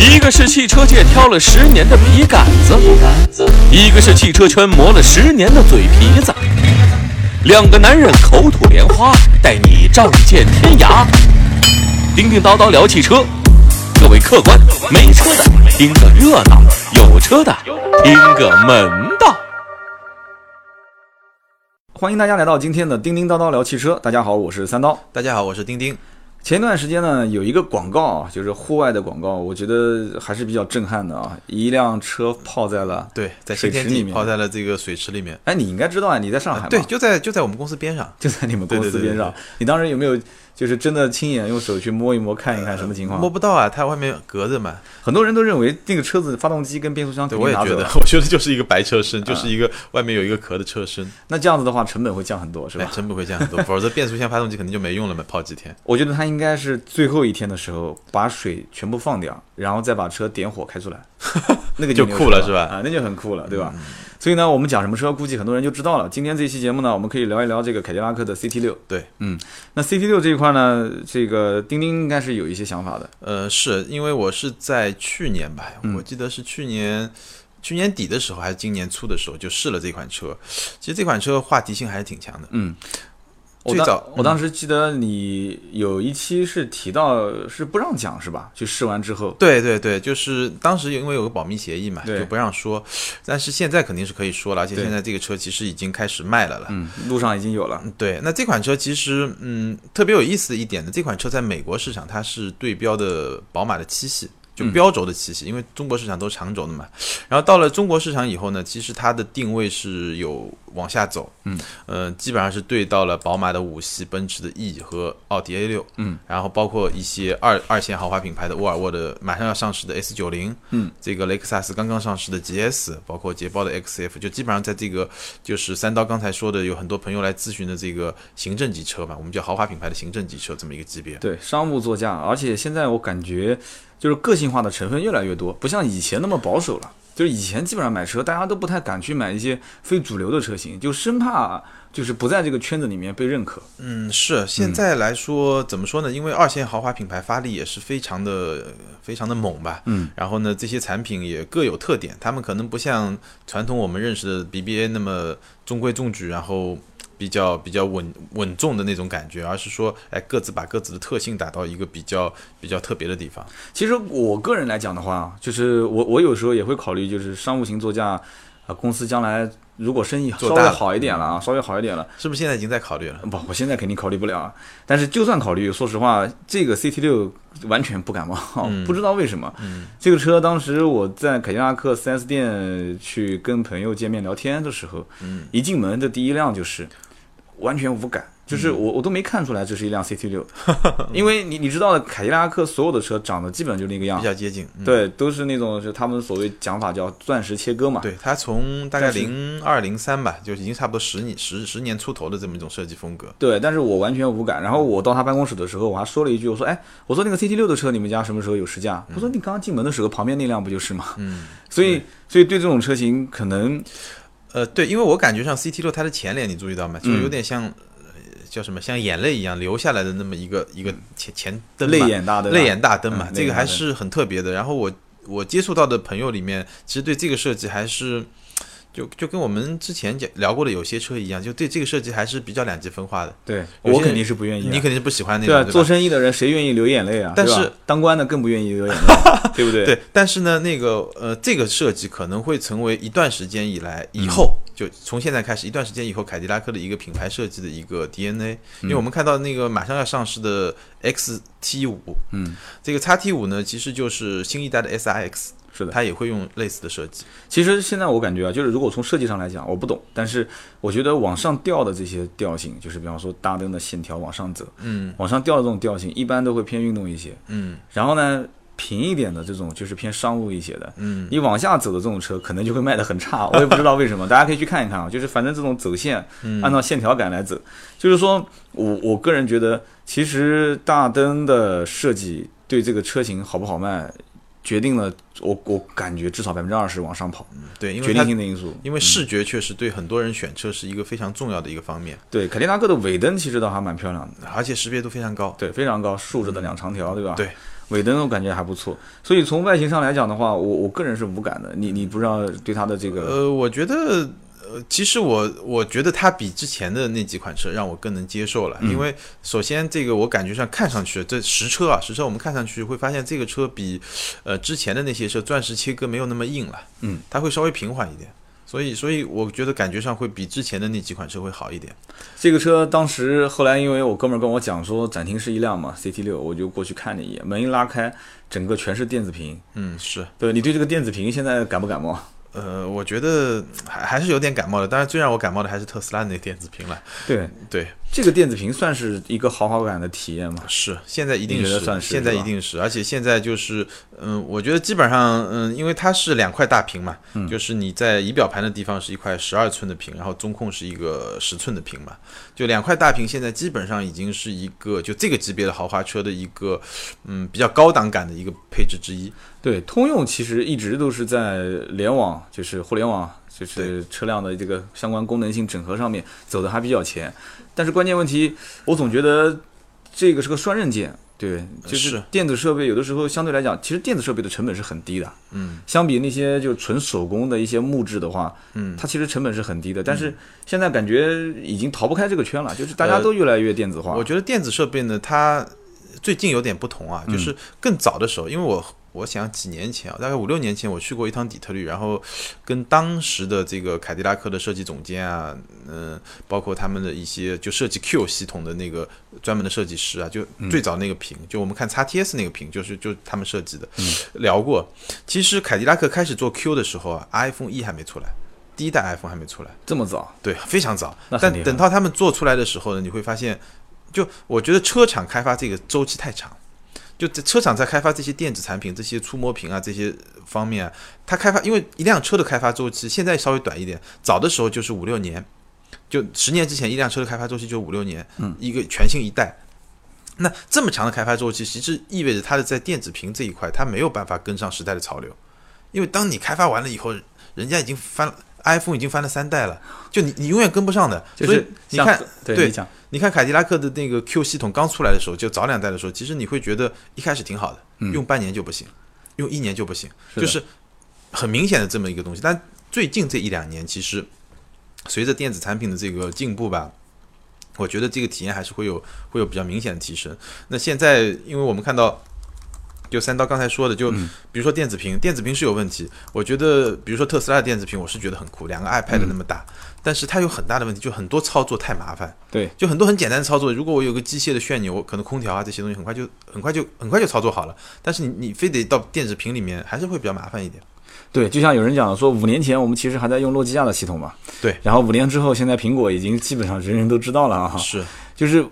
一个是汽车界挑了十年的笔杆子，一个是汽车圈磨了十年的嘴皮子。两个男人口吐莲花，带你仗剑天涯。叮叮叨叨聊汽车，各位客官，没车的听个热闹，有车的听个门道。欢迎大家来到今天的叮叮叨叨聊汽车。大家好，我是三刀。大家好，我是丁丁。前段时间呢，有一个广告啊，就是户外的广告，我觉得还是比较震撼的啊。一辆车泡在了对，在水池里面，泡在了这个水池里面。哎，你应该知道啊，你在上海吗？对，就在就在我们公司边上，就在你们公司边上。你当时有没有？就是真的亲眼用手去摸一摸，看一看什么情况？摸不到啊，它外面隔着嘛。很多人都认为那个车子发动机跟变速箱，对，我也觉得，我觉得就是一个白车身，就是一个外面有一个壳的车身。那这样子的话，成本会降很多，是吧？成本会降很多，否则变速箱发动机肯定就没用了嘛，泡几天。我觉得他应该是最后一天的时候把水全部放掉，然后再把车点火开出来，那个就酷了，是吧？啊，那就很酷了，对吧？所以呢，我们讲什么车，估计很多人就知道了。今天这期节目呢，我们可以聊一聊这个凯迪拉克的 CT 六。对，嗯，那 CT 六这一块呢，这个钉钉应该是有一些想法的。呃，是因为我是在去年吧，我记得是去年去年底的时候，还是今年初的时候就试了这款车。其实这款车话题性还是挺强的。嗯。最早，我当时记得你有一期是提到是不让讲是吧？就试完之后，对对对，就是当时因为有个保密协议嘛，就不让说。但是现在肯定是可以说了，而且现在这个车其实已经开始卖了了，嗯，路上已经有了。对，那这款车其实嗯特别有意思的一点呢，这款车在美国市场它是对标的宝马的七系。就标轴的七系，因为中国市场都是长轴的嘛。然后到了中国市场以后呢，其实它的定位是有往下走，嗯，呃，基本上是对到了宝马的五系、奔驰的 E 和奥迪 A 六，嗯，然后包括一些二二线豪华品牌的沃尔沃的马上要上市的 S 九零，嗯，这个雷克萨斯刚刚上市的 GS，包括捷豹的 XF，就基本上在这个就是三刀刚才说的，有很多朋友来咨询的这个行政级车嘛，我们叫豪华品牌的行政级车这么一个级别，对，商务座驾，而且现在我感觉。就是个性化的成分越来越多，不像以前那么保守了。就是以前基本上买车，大家都不太敢去买一些非主流的车型，就生怕就是不在这个圈子里面被认可。嗯，是现在来说怎么说呢？因为二线豪华品牌发力也是非常的非常的猛吧。嗯，然后呢，这些产品也各有特点，他们可能不像传统我们认识的 BBA 那么中规中矩，然后。比较比较稳稳重的那种感觉，而是说，哎，各自把各自的特性打到一个比较比较特别的地方。其实我个人来讲的话，就是我我有时候也会考虑，就是商务型座驾啊，公司将来如果生意稍微好一点了啊，稍微好一点了，是不是现在已经在考虑了？不，我现在肯定考虑不了啊。但是就算考虑，说实话，这个 CT 六完全不感冒，不知道为什么。这个车当时我在凯迪拉克 4S 店去跟朋友见面聊天的时候，一进门的第一辆就是。完全无感，就是我我都没看出来这是一辆 CT 六，因为你你知道的，凯迪拉克所有的车长得基本就那个样，比较接近，对，都是那种就他们所谓讲法叫钻石切割嘛。对，它从大概零二零三吧，就已经差不多十年十十年出头的这么一种设计风格。对，但是我完全无感。然后我到他办公室的时候，我还说了一句，我说哎，我说那个 CT 六的车你们家什么时候有试驾？他说你刚刚进门的时候旁边那辆不就是吗？嗯，所以所以对这种车型可能，呃，对，因为我感觉上 CT 六它的前脸你注意到吗？就有点像。叫什么？像眼泪一样流下来的那么一个一个前前灯泪眼大灯，泪眼大灯嘛，这个还是很特别的。然后我我接触到的朋友里面，其实对这个设计还是就就跟我们之前讲聊过的有些车一样，就对这个设计还是比较两极分化的。对我肯定是不愿意，你肯定是不喜欢那种。对，做生意的人谁愿意流眼泪啊？但是当官的更不愿意流眼泪，对不对？对，但是呢，那个呃，这个设计可能会成为一段时间以来以后。就从现在开始一段时间以后，凯迪拉克的一个品牌设计的一个 DNA，因为我们看到那个马上要上市的 XT 五，嗯，这个 XT 五呢，其实就是新一代的 SIX，是的，它也会用类似的设计。其实现在我感觉啊，就是如果从设计上来讲，我不懂，但是我觉得往上吊的这些调性，就是比方说大灯的线条往上走，嗯，往上吊的这种调性，一般都会偏运动一些，嗯，然后呢。平一点的这种就是偏商务一些的，嗯，你往下走的这种车可能就会卖得很差，我也不知道为什么，大家可以去看一看啊，就是反正这种走线，按照线条感来走，就是说我我个人觉得，其实大灯的设计对这个车型好不好卖，决定了我我感觉至少百分之二十往上跑，对，因为决定性的因素，因为视觉确实对很多人选车是一个非常重要的一个方面。对，凯迪拉克的尾灯其实倒还蛮漂亮的，而且识别度非常高，对，非常高，竖着的两长条，对吧？对。尾灯我感觉还不错。所以从外形上来讲的话，我我个人是无感的。你你不知道对它的这个呃，我觉得，呃，其实我我觉得它比之前的那几款车让我更能接受了，嗯因为首先这个我感觉上看上去，这实车啊，实车我们看上去会发现这个车比呃之前的那些车钻石切割没有那么硬了，嗯，它会稍微平缓一点。所以，所以我觉得感觉上会比之前的那几款车会好一点。这个车当时后来因为我哥们儿跟我讲说展厅是一辆嘛 CT 六，我就过去看了一眼，门一拉开，整个全是电子屏。嗯，是。对你对这个电子屏现在感不感冒？呃，我觉得还还是有点感冒的。但是，最让我感冒的还是特斯拉那电子屏了。对对，这个电子屏算是一个豪华感的体验吗？是，现在一定是，算是现在一定是，而且现在就是，嗯，我觉得基本上，嗯，因为它是两块大屏嘛，嗯就是你在仪表盘的地方是一块十二寸的屏，然后中控是一个十寸的屏嘛，就两块大屏，现在基本上已经是一个就这个级别的豪华车的一个，嗯，比较高档感的一个配置之一。对，通用其实一直都是在联网，就是互联网，就是车辆的这个相关功能性整合上面走的还比较前。但是关键问题，我总觉得这个是个双刃剑。对，就是是电子设备有的时候相对来讲，其实电子设备的成本是很低的。嗯相比那些就纯手工的一些木质的话，嗯，它其实成本是很低的。但是现在感觉已经逃不开这个圈了，就是大家呃都越来越电子化。我觉得电子设备呢，它最近有点不同啊，嗯就是更早的时候，因为我我想几年前啊，大概五六年前，我去过一趟底特律，然后跟当时的这个凯迪拉克的设计总监啊，嗯、包括他们的一些就设计 Q 系统的那个专门的设计师啊，就最早那个屏，就我们看 XTS 那个屏，就是就他们设计的，聊过。其实凯迪拉克开始做 Q 的时候啊，iPhone 一还没出来。第一代 iPhone 还没出来，这么早，对，非常早。但等到他们做出来的时候呢，你会发现，就我觉得车厂开发这个周期太长，就这车厂在开发这些电子产品、这些触摸屏啊这些方面啊，它开发因为一辆车的开发周期现在稍微短一点，早的时候就是五六年，就十年之前一辆车的开发周期就五六年，嗯，一个全新一代。那这么长的开发周期，其实意味着它的在电子屏这一块，它没有办法跟上时代的潮流，因为当你开发完了以后，人家已经翻了 iPhone 已经翻了三代了，就你你永远跟不上的。所以就是像你看，对对你看凯迪拉克的那个 Q 系统刚出来的时候，就早两代的时候，其实你会觉得一开始挺好的，嗯用半年就不行，用一年就不行，是就是很明显的这么一个东西。但最近这一两年，其实随着电子产品的这个进步吧，我觉得这个体验还是会有会有比较明显的提升。那现在，因为我们看到。就三刀刚才说的，就嗯比如说电子屏，电子屏是有问题。我觉得，比如说特斯拉的电子屏，我是觉得很酷，两个 iPad 那么大，但是它有很大的问题，就很多操作太麻烦。对，就很多很简单的操作，如果我有个机械的旋钮，我可能空调啊这些东西很快就很快就很快就操作好了。但是你你非得到电子屏里面，还是会比较麻烦一点。对，就像有人讲说，五年前我们其实还在用诺基亚的系统嘛，对，然后五年之后，现在苹果已经基本上人人都知道了啊，是就是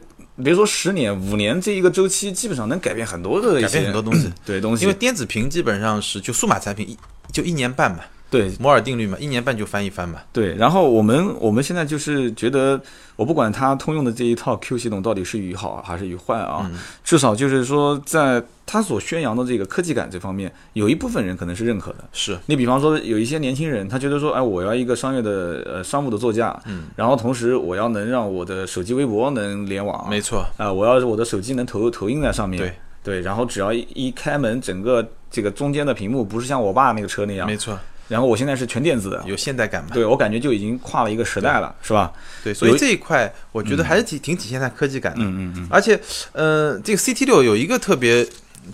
别说十年，五年这一个周期，基本上能改变很多的一改些变很多东西，对东西，因为电子屏基本上是就数码产品一就一年半嘛，对摩尔定律嘛，一年半就翻一番嘛。对，然后我们我们现在就是觉得，我不管它通用的这一套 Q 系统到底是与好还是与坏啊，嗯。至少就是说，在它所宣扬的这个科技感这方面，有一部分人可能是认可的。是。你比方说，有一些年轻人，他觉得说，哎，我要一个商业的呃商务的座驾，嗯，然后同时我要能让我的手机微博能联网，没错，啊、我要我的手机能投投影在上面，对。对，然后只要一一开门，整个这个中间的屏幕不是像我爸那个车那样，没错，然后我现在是全电子的，有现代感嘛。对我感觉就已经跨了一个时代了，是吧？对，所以这一块我觉得还是挺挺体现它科技感的。嗯嗯嗯，而且，呃，这个 CT 六有一个特别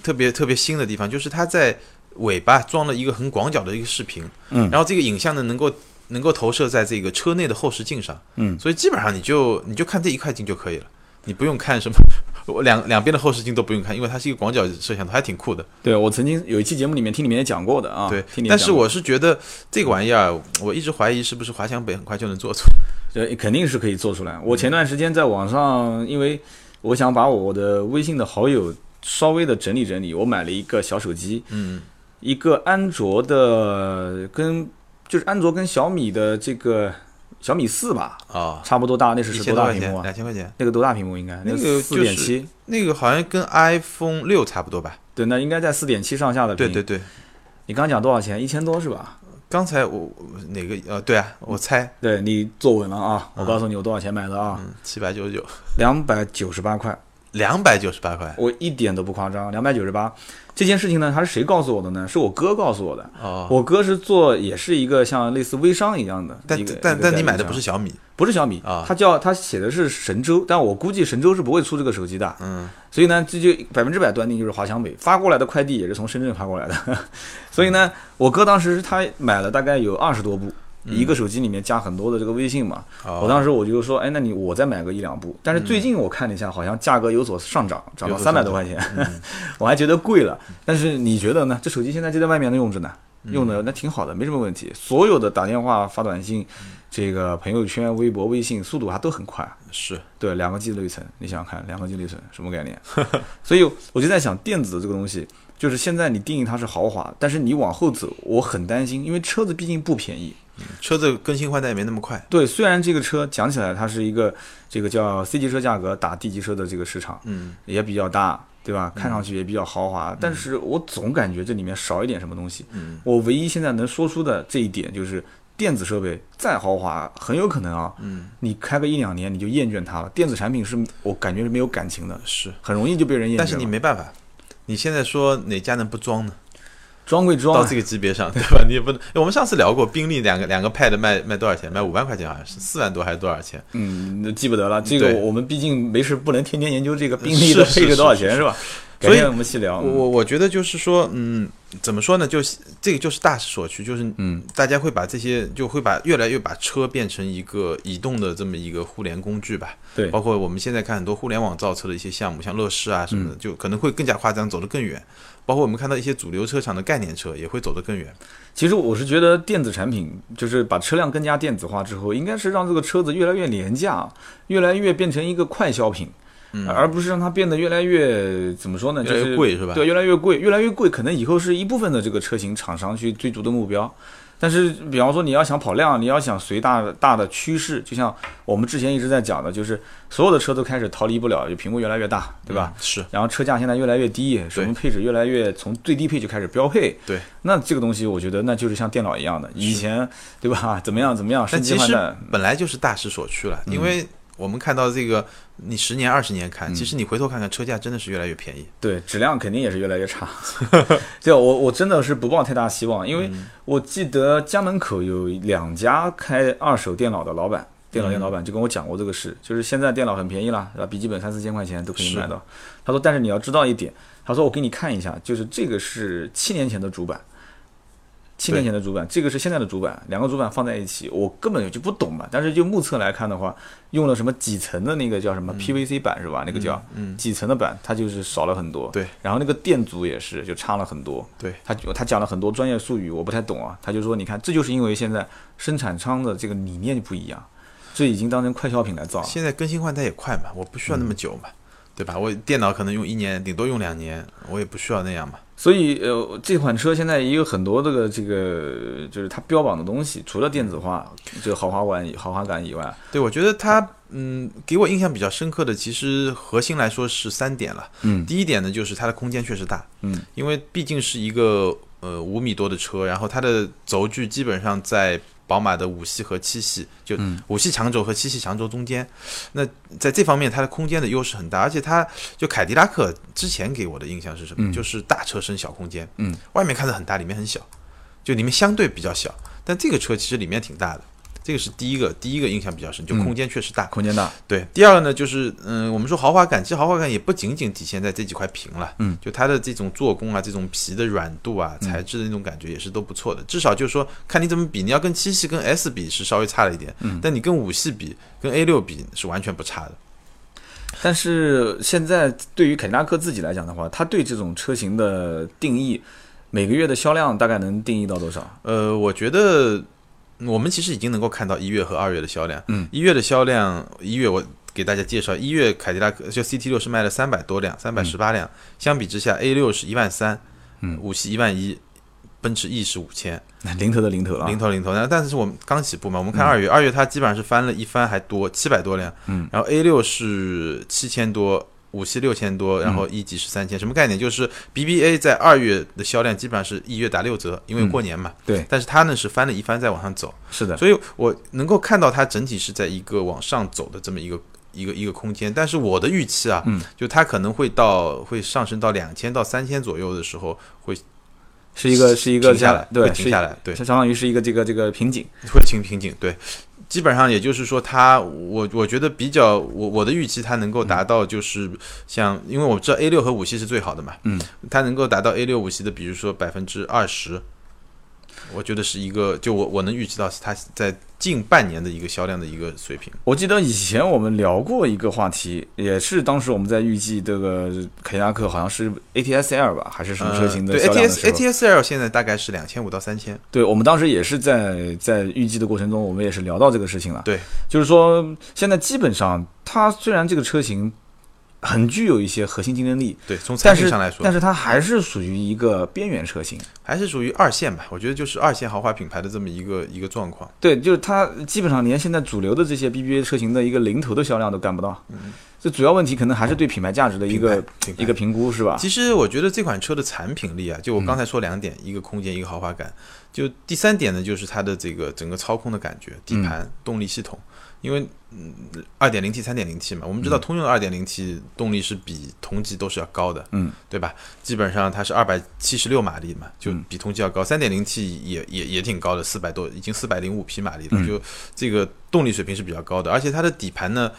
特别特别新的地方，就是它在尾巴装了一个很广角的一个视频，嗯然后这个影像呢能够能够投射在这个车内的后视镜上，嗯所以基本上你就你就看这一块镜就可以了，你不用看什么。我两两边的后视镜都不用看，因为它是一个广角摄像头，还挺酷的。对我曾经有一期节目里面听里面也讲过的啊，对但是我是觉得这个玩意儿，我一直怀疑是不是华强北很快就能做出来。这肯定是可以做出来。我前段时间在网上，因为我想把我的微信的好友稍微的整理整理，我买了一个小手机，嗯，一个安卓的跟就是安卓跟小米的这个小米四吧，啊，差不多大，那是是多大屏幕啊？两千块钱，那个多大屏幕应该？那个四点七，那个好像跟 iPhone 六差不多吧？对，那应该在四点七上下的屏。对对对，你刚刚讲多少钱？一千多是吧？刚才我我哪个呃，对啊，我猜，对你坐稳了啊！我告诉你我多少钱买的啊？嗯，七百九十九，两百九十八块，两百九十八块我一点都不夸张，两百九十八。这件事情呢，他是谁告诉我的呢？是我哥告诉我的。哦。我哥是做，也是一个像类似微商一样的但但但你买的不是小米不是小米啊他叫他写的是神州，但我估计神州是不会出这个手机的。嗯，所以呢，这就百分之百断定就是华强北发过来的快递也是从深圳发过来的。所以呢，我哥当时他买了大概有二十多部。一个手机里面加很多的这个微信嘛，哦我当时我就说，哎，那你我再买个一两部。但是最近我看了一下，好像价格有所上涨，涨到三百多块钱，我还觉得贵了。但是你觉得呢？这手机现在就在外面用着呢，用的那挺好的，没什么问题。所有的打电话、发短信，这个朋友圈、微博、微信速度还都很快。是对，两个 G 内存，你想想看，两个 G 内存什么概念？所以我就在想，电子这个东西，就是现在你定义它是豪华，但是你往后走，我很担心，因为车子毕竟不便宜。车子更新换代也没那么快。对，虽然这个车讲起来它是一个这个叫 C 级车价格打 D 级车的这个市场，嗯，也比较大，对吧？看上去也比较豪华，但是我总感觉这里面少一点什么东西。嗯，我唯一现在能说出的这一点就是。电子设备再豪华，很有可能啊，嗯，你开个一两年你就厌倦它了。电子产品是我感觉是没有感情的，是，很容易就被人厌倦。但是你没办法，你现在说哪家能不装呢？装归装啊，到这个级别上，对吧？你也不能。我们上次聊过，宾利两个两个 Pad 卖卖多少钱？卖五万块钱好像是四万多还是多少钱？嗯，那记不得了。这个我们毕竟没事，不能天天研究这个宾利的配置多少钱是是吧？改所以我们细聊。我我我觉得就是说，嗯，怎么说呢？就是这个就是大势所趋，就是嗯，大家会把这些就会把越来越把车变成一个移动的这么一个互联工具吧。对包括我们现在看很多互联网造车的一些项目，像乐视啊什么嗯的，就可能会更加夸张，走得更远。包括我们看到一些主流车厂的概念车也会走得更远。其实我是觉得电子产品就是把车辆更加电子化之后，应该是让这个车子越来越廉价，越来越变成一个快消品。嗯而不是让它变得越来越怎么说呢？就是贵是吧对，越来越贵，越来越贵，可能以后是一部分的这个车型厂商去追逐的目标。但是，比方说你要想跑量，你要想随大大的趋势，就像我们之前一直在讲的，就是所有的车都开始逃离不了，就屏幕越来越大，对吧？嗯是，然后车价现在越来越低，什么配置越来越从最低配就开始标配。对，那这个东西我觉得那就是像电脑一样的，以前对吧？怎么样怎么样，升但其实。本来就是大势所趋了，因为我们看到这个，你十年、二十年看，其实你回头看看，车价真的是越来越便宜。对，质量肯定也是越来越差。就我我真的是不抱太大希望，因为我记得家门口有两家开二手电脑的老板，电脑店老板就跟我讲过这个事，就是现在电脑很便宜了，对吧？笔记本三四千块钱都可以买到。他说，但是你要知道一点，他说我给你看一下，就是这个是七年前的主板。七年前的主板，这个是现在的主板，两个主板放在一起，我根本就不懂嘛。但是就目测来看的话，用了什么几层的那个叫什么 PVC 板是吧？那个叫嗯，几层的板，它就是少了很多。对，然后那个电阻也是就差了很多。对，他他讲了很多专业术语，我不太懂啊。他就说，你看，这就是因为现在生产商的这个理念不一样，这已经当成快消品来造了。现在更新换代也快嘛，我不需要那么久嘛，对吧？我电脑可能用一年，顶多用两年，我也不需要那样嘛。所以呃，这款车现在也有很多这个这个，就是它标榜的东西，除了电子化、这个豪华感、豪华感以外，对，我觉得它，嗯，给我印象比较深刻的，其实核心来说是三点了。嗯。第一点呢，就是它的空间确实大，嗯，因为毕竟是一个呃五米多的车，然后它的轴距基本上在宝马的五系和七系，就嗯五系长轴和七系长轴中间。那在这方面，它的空间的优势很大，而且它就凯迪拉克之前给我的印象是什么？嗯就是大车身小空间，嗯，外面看着很大，里面很小，就里面相对比较小，但这个车其实里面挺大的。这个是第一个，第一个印象比较深，就嗯空间确实大。空间大。对，第二个呢，就是嗯，我们说豪华感，其实豪华感也不仅仅体现在这几块屏了，嗯，就它的这种做工啊，这种皮的软度啊，材质的那种感觉也是都不错的。至少就是说，看你怎么比，你要跟七系跟 S 比是稍微差了一点，嗯但你跟五系比，跟 A 六比是完全不差的。但是现在对于凯迪拉克自己来讲的话，它对这种车型的定义，每个月的销量大概能定义到多少？呃，我觉得我们其实已经能够看到一月和二月的销量。嗯，一月的销量，一月我给大家介绍，一月凯迪拉克就 CT 六是卖了三百多辆，三百十八辆，相比之下 A 六是一万三，嗯五系一万一，奔驰 E 是五千，零头的零头了啊，零头零头。那但是我们刚起步嘛，我们看二月，二月它基本上是翻了一番还多，七百多辆。嗯，然后 A 六是七千多。五系六千多，然后一级是三千，什么概念？就是 BBA 在二月的销量基本上是一月打六折，因为过年嘛。对，但是它呢是翻了一番再往上走，是的，所以我能够看到它整体是在一个往上走的这么一个一个一个空间。但是我的预期啊，嗯，就它可能会到会上升到两千到三千左右的时候，会是一个是一个停下来，对，会停下来，对，它相当于是一个这个这个瓶颈。会停瓶颈，对。基本上也就是说，它我我觉得比较我我的预期，它能够达到就是像，因为我知道 A 六和五系是最好的嘛，嗯，它能够达到 A 六五系的，比如说百分之二十，我觉得是一个，就我我能预期到它在近半年的一个销量的一个水平。我记得以前我们聊过一个话题，也是当时我们在预计这个凯迪拉克好像是 ATS L 吧，还是什么车型的呃对销量的 ATS ATS L 现在大概是两千五到三千，对，我们当时也是在在预计的过程中，我们也是聊到这个事情了。对，就是说现在基本上它虽然这个车型很具有一些核心竞争力，对，从产品上来说但，是它还是属于一个边缘车型。还是属于二线吧。我觉得就是二线豪华品牌的这么一个一个状况。对，就是它基本上连现在主流的这些 BBA 车型的一个零头的销量都干不到。嗯，这主要问题可能还是对品牌价值的一个一个评估，是吧？其实我觉得这款车的产品力啊，就我刚才说两点，一个空间，一个豪华感。就第三点呢，就是它的这个整个操控的感觉，底盘、动力系统。因为嗯，二点零 T、三点零 T 嘛，我们知道通用的二点零 T 动力是比同级都是要高的，嗯，对吧？基本上它是二百七十六马力嘛，就嗯比同级要高。三点零 T 也也也挺高的，四百多，已经四百零五匹马力了，嗯就这个动力水平是比较高的，而且它的底盘呢，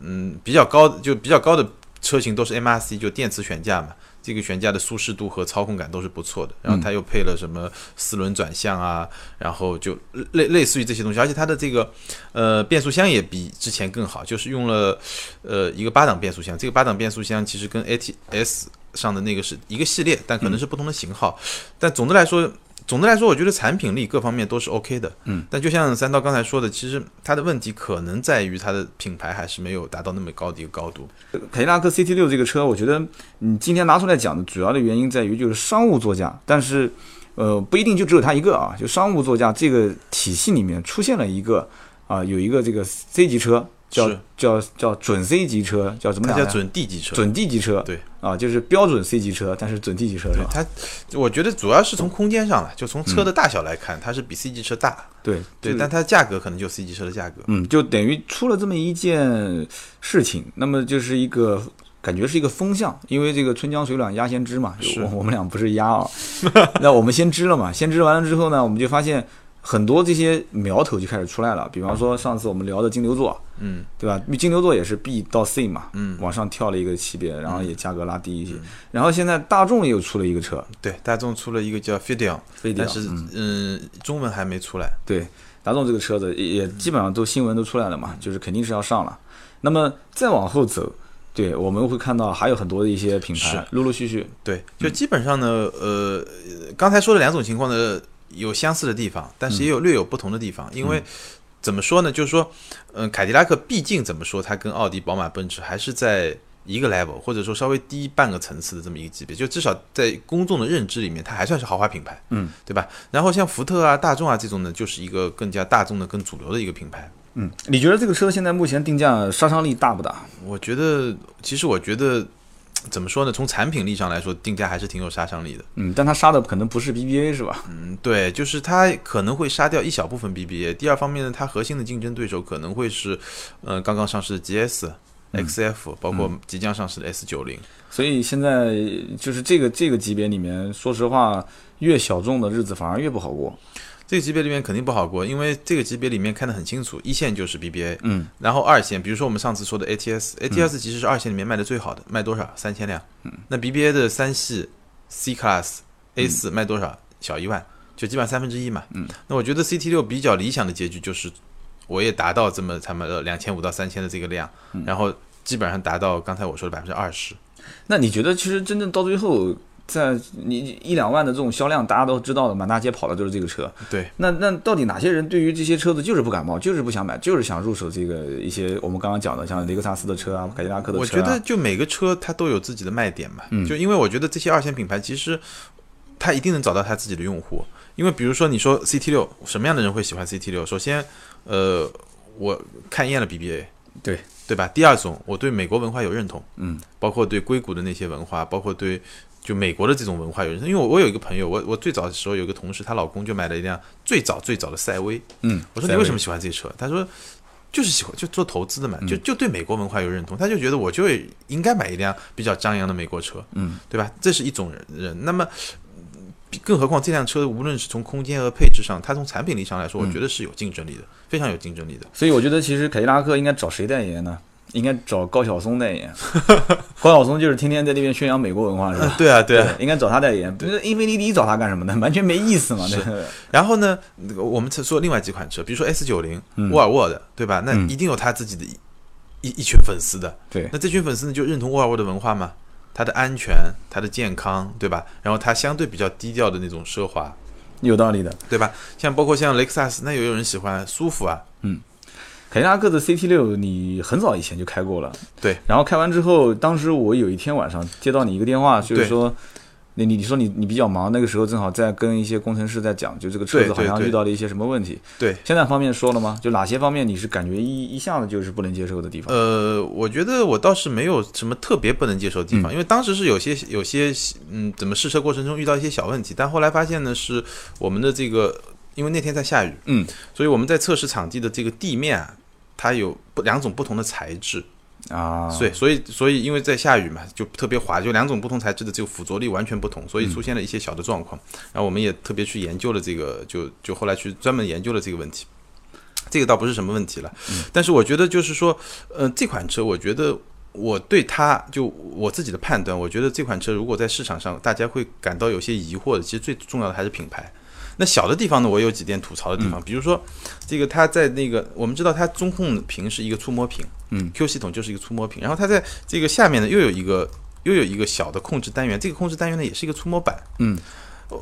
嗯，比较高，就比较高的车型都是 MRC，就电磁悬架嘛。这个悬架的舒适度和操控感都是不错的，然后它又配了什么四轮转向啊，然后就类类似于这些东西，而且它的这个呃变速箱也比之前更好，就是用了呃一个八档变速箱，这个八档变速箱其实跟 ATS 上的那个是一个系列，但可能是不同的型号，但总的来说。总的来说，我觉得产品力各方面都是 OK 的，嗯，但就像三刀刚才说的，其实它的问题可能在于它的品牌还是没有达到那么高的一个高度。凯迪拉克 CT 六这个车，我觉得你今天拿出来讲的主要的原因在于就是商务座驾，但是呃不一定就只有它一个啊，就商务座驾这个体系里面出现了一个啊、有一个这个 C 级车叫叫叫准 C 级车，叫什么叫准 D 级车，准 D 级车，对啊，就是标准 C 级车，但是准 D 级车是吧？它，我觉得主要是从空间上来，就从车的大小来看，它是比 C 级车大，对对，但它的价格可能就 C 级车的价格。嗯，就等于出了这么一件事情，那么就是一个感觉是一个风向，因为这个春江水暖鸭先知嘛，是我我们俩不是鸭啊，那我们先知了嘛，先知完了之后呢，我们就发现很多这些苗头就开始出来了，比方说上次我们聊的金牛座，嗯，对吧？金牛座也是 B 到 C 嘛，嗯。往上跳了一个级别，然后也价格拉低一些，然后现在大众又出了一个车，对，大众出了一个叫 Fideon，飞迪奥，但是嗯。嗯，中文还没出来。对，大众这个车子也也基本上都新闻都出来了嘛，就是肯定是要上了。那么再往后走，对，我们会看到还有很多的一些品牌陆陆续续，对，就基本上呢，呃，刚才说的两种情况呢，有相似的地方，但是也有略有不同的地方，因为。怎么说呢？就是说，嗯、凯迪拉克毕竟怎么说，它跟奥迪、宝马、奔驰还是在一个 level，或者说稍微低半个层次的这么一个级别，就至少在公众的认知里面，它还算是豪华品牌，嗯，对吧？然后像福特啊、大众啊这种呢，就是一个更加大众的、更主流的一个品牌。嗯，你觉得这个车现在目前定价杀伤力大不大？我觉得，其实我觉得，怎么说呢？从产品力上来说，定价还是挺有杀伤力的。嗯，但它杀的可能不是 BBA 是吧？嗯，对，就是它可能会杀掉一小部分 BBA。第二方面呢，它核心的竞争对手可能会是，呃，刚刚上市的 GS、XF，包括即将上市的 S 九零。所以现在就是这个这个级别里面，说实话，越小众的日子反而越不好过。这个级别里面肯定不好过，因为这个级别里面看得很清楚，一线就是 BBA，嗯，然后二线，比如说我们上次说的 ATS，ATS 其实是二线里面卖的最好的，卖多少？三千辆。嗯，那 BBA 的三系 C Class A 四卖多少？小一万，就基本上三分之一嘛。嗯，那我觉得 CT 六比较理想的结局就是，我也达到这么他们的两千五到三千的这个量，然后基本上达到刚才我说的百分之二十。那你觉得其实真正到最后，在你一两万的这种销量，大家都知道的，满大街跑的就是这个车。对，那那到底哪些人对于这些车子就是不感冒，就是不想买，就是想入手这个一些我们刚刚讲的像雷克萨斯的车啊、凯迪拉克的车啊？我觉得就每个车它都有自己的卖点嘛，嗯就因为我觉得这些二线品牌其实它一定能找到它自己的用户，因为比如说你说 CT 六，什么样的人会喜欢 CT 六？首先，呃，我看厌了 BBA，对对吧？第二种，我对美国文化有认同，嗯，包括对硅谷的那些文化，包括对就美国的这种文化有认同。因为我我有一个朋友，我我最早的时候有一个同事，她老公就买了一辆最早最早的赛威，嗯，我说你为什么喜欢这车？他说就是喜欢就做投资的嘛，就就对美国文化有认同，他就觉得我就应该买一辆比较张扬的美国车，嗯，对吧？这是一种人。那么，更何况这辆车无论是从空间和配置上，它从产品力上来说，我觉得是有竞争力的，非常有竞争力的。所以我觉得其实凯迪拉克应该找谁代言呢？应该找高晓松代言。高晓松就是天天在那边宣扬美国文化，是吧？对啊，对啊，应该找他代言。不是英菲尼迪找他干什么呢？完全没意思嘛。对。然后呢，我们说另外几款车，比如说 S 九零，沃尔沃的，对吧？那一定有他自己的一一群粉丝的。对。那这群粉丝呢，就认同沃尔沃的文化嘛？它的安全，它的健康，对吧？然后它相对比较低调的那种奢华，有道理的，对吧？像包括像雷克萨斯，那也有人喜欢舒服啊，嗯。凯迪拉克的 CT 六，你很早以前就开过了，对。然后开完之后，当时我有一天晚上接到你一个电话，就是说。你你你说你你比较忙，那个时候正好在跟一些工程师在讲，就这个车子好像遇到了一些什么问题。对，现在方面说了吗？就哪些方面你是感觉一一下子就是不能接受的地方？呃，我觉得我倒是没有什么特别不能接受的地方，因为当时是有些有些嗯，怎么试车过程中遇到一些小问题，但后来发现呢，是我们的这个，因为那天在下雨，嗯，所以我们在测试场地的这个地面啊，它有不两种不同的材质。啊，所以所以所以，因为在下雨嘛，就特别滑，就两种不同材质的这个附着力完全不同，所以出现了一些小的状况。然后我们也特别去研究了这个，就就后来去专门研究了这个问题。这个倒不是什么问题了，但是我觉得就是说，呃，这款车，我觉得我对它就我自己的判断，我觉得这款车如果在市场上大家会感到有些疑惑的，其实最重要的还是品牌。那小的地方呢，我有几点吐槽的地方，比如说这个它在那个我们知道它中控屏是一个触摸屏，嗯，Q 系统就是一个触摸屏，然后它在这个下面呢又有一个又有一个小的控制单元，这个控制单元呢也是一个触摸板，嗯，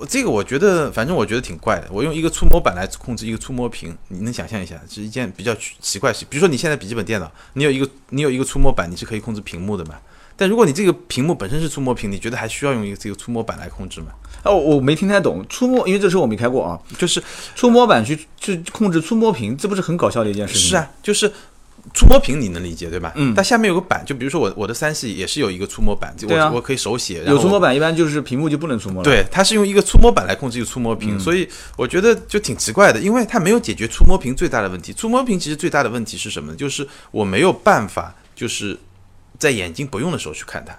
这个我觉得反正我觉得挺怪的，我用一个触摸板来控制一个触摸屏，你能想象一下是一件比较奇怪事，比如说你现在笔记本电脑，你有一个你有一个触摸板，你是可以控制屏幕的嘛？但如果你这个屏幕本身是触摸屏，你觉得还需要用一个这个触摸板来控制吗？哦，我没听太懂，触摸，因为这车我没开过啊，就是触摸板去去控制触摸屏，这不是很搞笑的一件事情？是啊，就是触摸屏你能理解对吧？嗯，它下面有个板，就比如说我我的三系也是有一个触摸板，我我可以手写。有触摸板一般就是屏幕就不能触摸了。对，它是用一个触摸板来控制一个触摸屏，所以我觉得就挺奇怪的，因为它没有解决触摸屏最大的问题。触摸屏其实最大的问题是什么？就是我没有办法，就是在眼睛不用的时候去看它。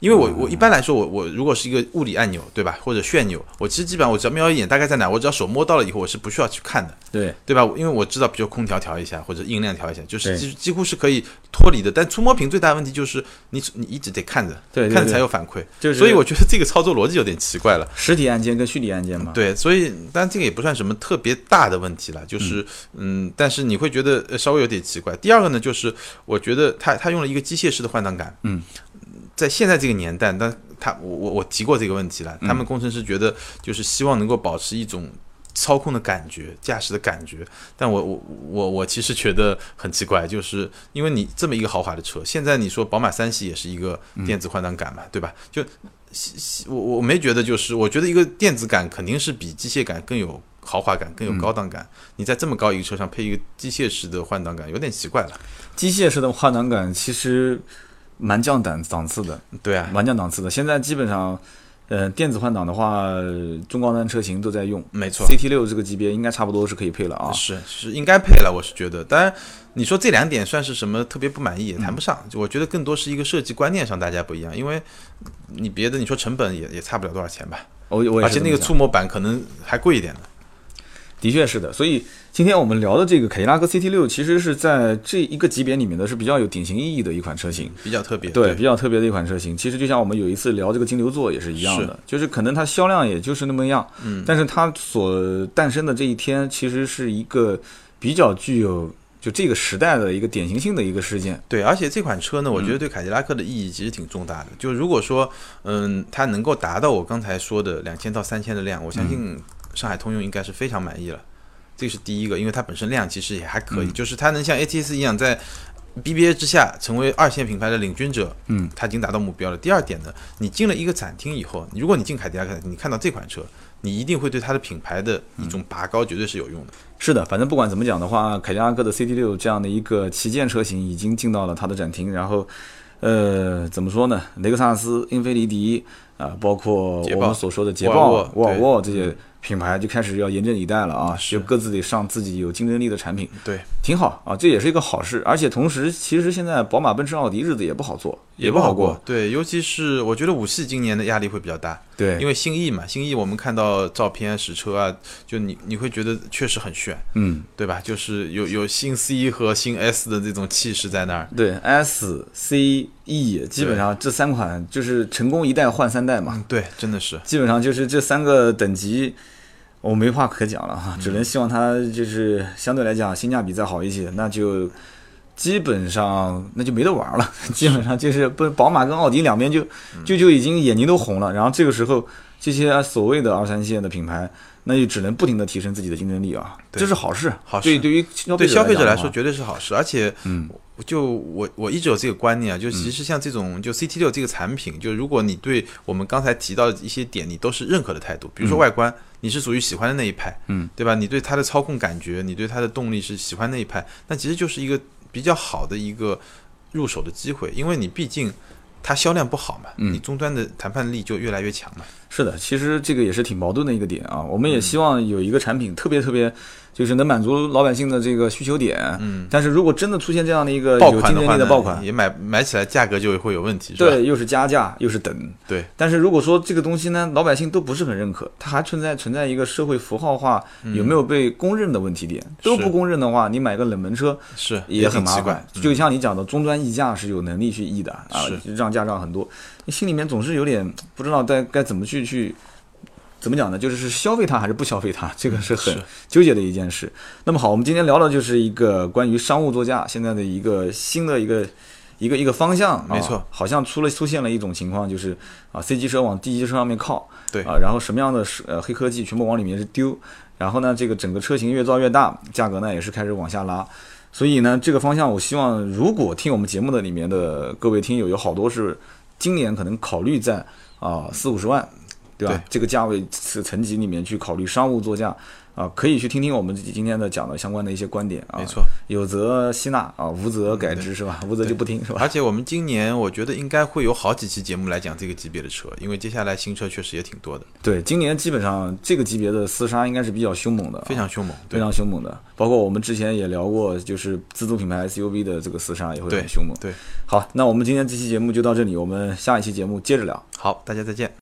因为我我一般来说我我如果是一个物理按钮对吧？或者旋钮我其实基本上我只要瞄一眼大概在哪我只要手摸到了以后我是不需要去看的对。对吧？因为我知道比如空调调一下或者音量调一下就是几几乎是可以脱离的。但触摸屏最大的问题就是你你一直得看着对看着才有反馈。就是所以我觉得这个操作逻辑有点奇怪了。实体按键跟虚拟按键嘛。对所以但这个也不算什么特别大的问题了就是嗯。但是你会觉得稍微有点奇怪。第二个呢就是我觉得它它用了一个机械式的换挡杆。嗯。在现在这个年代，但他我我我提过这个问题了。他们工程师觉得就是希望能够保持一种操控的感觉、驾驶的感觉。但我我我我其实觉得很奇怪，就是因为你这么一个豪华的车，现在你说宝马三系也是一个电子换挡杆嘛，对吧？就我我没觉得，就是我觉得一个电子感肯定是比机械感更有豪华感、更有高档感。你在这么高一个车上配一个机械式的换挡杆，有点奇怪了。机械式的换挡杆其实。蛮降档档次的，对啊，蛮降档次的。现在基本上，呃，电子换挡的话，中高端车型都在用。没错，CT 六这个级别应该差不多是可以配了啊。是是应该配了，我是觉得。当然，你说这两点算是什么特别不满意也谈不上。我觉得更多是一个设计观念上大家不一样，因为你别的你说成本也也差不了多少钱吧。我我而且那个触摸板可能还贵一点呢。的确是的，所以今天我们聊的这个凯迪拉克 CT 六，其实是在这一个级别里面的是比较有典型意义的一款车型，比较特别，对，比较特别的一款车型。其实就像我们有一次聊这个金牛座也是一样的，就是可能它销量也就是那么样，嗯，但是它所诞生的这一天，其实是一个比较具有就这个时代的一个典型性的一个事件。对，而且这款车呢，我觉得对凯迪拉克的意义其实挺重大的。就如果说，嗯，它能够达到我刚才说的两千到三千的量，我相信。上海通用应该是非常满意了，这是第一个，因为它本身量其实也还可以，就是它能像 ATS 一样在 BBA 之下成为二线品牌的领军者，嗯，它已经达到目标了。第二点呢，你进了一个展厅以后，如果你进凯迪拉克，你看到这款车，你一定会对它的品牌的一种拔高绝对是有用的。是的，反正不管怎么讲的话，凯迪拉克的 CT 六这样的一个旗舰车型已经进到了它的展厅，然后，呃，怎么说呢？雷克萨斯、英菲尼迪啊，包括我们所说的捷豹、沃尔沃这些。品牌就开始要严阵以待了啊，是就各自得上自己有竞争力的产品，对，挺好啊，这也是一个好事。而且同时，其实现在宝马、奔驰、奥迪日子也不好做，也不好过。。对，尤其是我觉得五系今年的压力会比较大，对，因为新 E 嘛，新 E 我们看到照片实车啊，就你你会觉得确实很炫，嗯，对吧？就是有有新 C 和新 S 的这种气势在那儿。对，S、C、E 基本上这三款就是成功一代换三代嘛，嗯，对，真的是。基本上就是这三个等级，我没话可讲了哈，嗯只能希望它就是相对来讲性价比再好一些，那就基本上那就没得玩了，基本上就是不宝马跟奥迪两边就嗯。就就已经眼睛都红了，然后这个时候这些所谓的二三线的品牌。那就只能不停的提升自己的竞争力啊，这是好事。好事。对，对于消费对消费者来说绝对是好事，而且，嗯，就我我一直有这个观念啊，就其实像这种就 CT 六这个产品，就如果你对我们刚才提到的一些点，你都是认可的态度，比如说外观，你是属于喜欢的那一派，嗯，对吧？你对它的操控感觉，你对它的动力是喜欢那一派，那其实就是一个比较好的一个入手的机会，因为你毕竟它销量不好嘛，嗯你终端的谈判力就越来越强嘛。是的，其实这个也是挺矛盾的一个点啊。我们也希望有一个产品特别特别，就是能满足老百姓的这个需求点。嗯，但是如果真的出现这样的一个爆有竞争款的话呢，力的爆款，也买买起来价格就会有问题，是吧？对，又是加价又是等。对，但是如果说这个东西呢，老百姓都不是很认可，它还存在存在一个社会符号化有没有被公认的问题点。都不公认的话，你买个冷门车是也很奇怪麻烦。。就像你讲的，终端溢价是有能力去溢的啊，让价让很多，你心里面总是有点不知道该该怎么去去。怎么讲呢？就是是消费它还是不消费它，这个是很纠结的一件事。那么好，我们今天聊的就是一个关于商务座驾现在的一个新的一个一个一个方向。没错啊好像出了出现了一种情况，就是啊，C 级车往 D 级车上面靠，对啊，然后什么样的是呃黑科技全部往里面是丢，然后呢，这个整个车型越造越大，价格呢也是开始往下拉。所以呢，这个方向我希望，如果听我们节目的里面的各位听友有好多是今年可能考虑在啊四五十万，对吧？对这个价位是层级里面去考虑商务座驾啊，可以去听听我们今天的讲的相关的一些观点啊。没错，有则吸纳啊，无则改之是吧？无则就不听是吧？而且我们今年我觉得应该会有好几期节目来讲这个级别的车，因为接下来新车确实也挺多的，对，今年基本上这个级别的厮杀应该是比较凶猛的啊，非常凶猛。非常凶猛的。包括我们之前也聊过，就是自主品牌 SUV 的这个厮杀也会很凶猛。对，好，那我们今天这期节目就到这里，我们下一期节目接着聊。好，大家再见。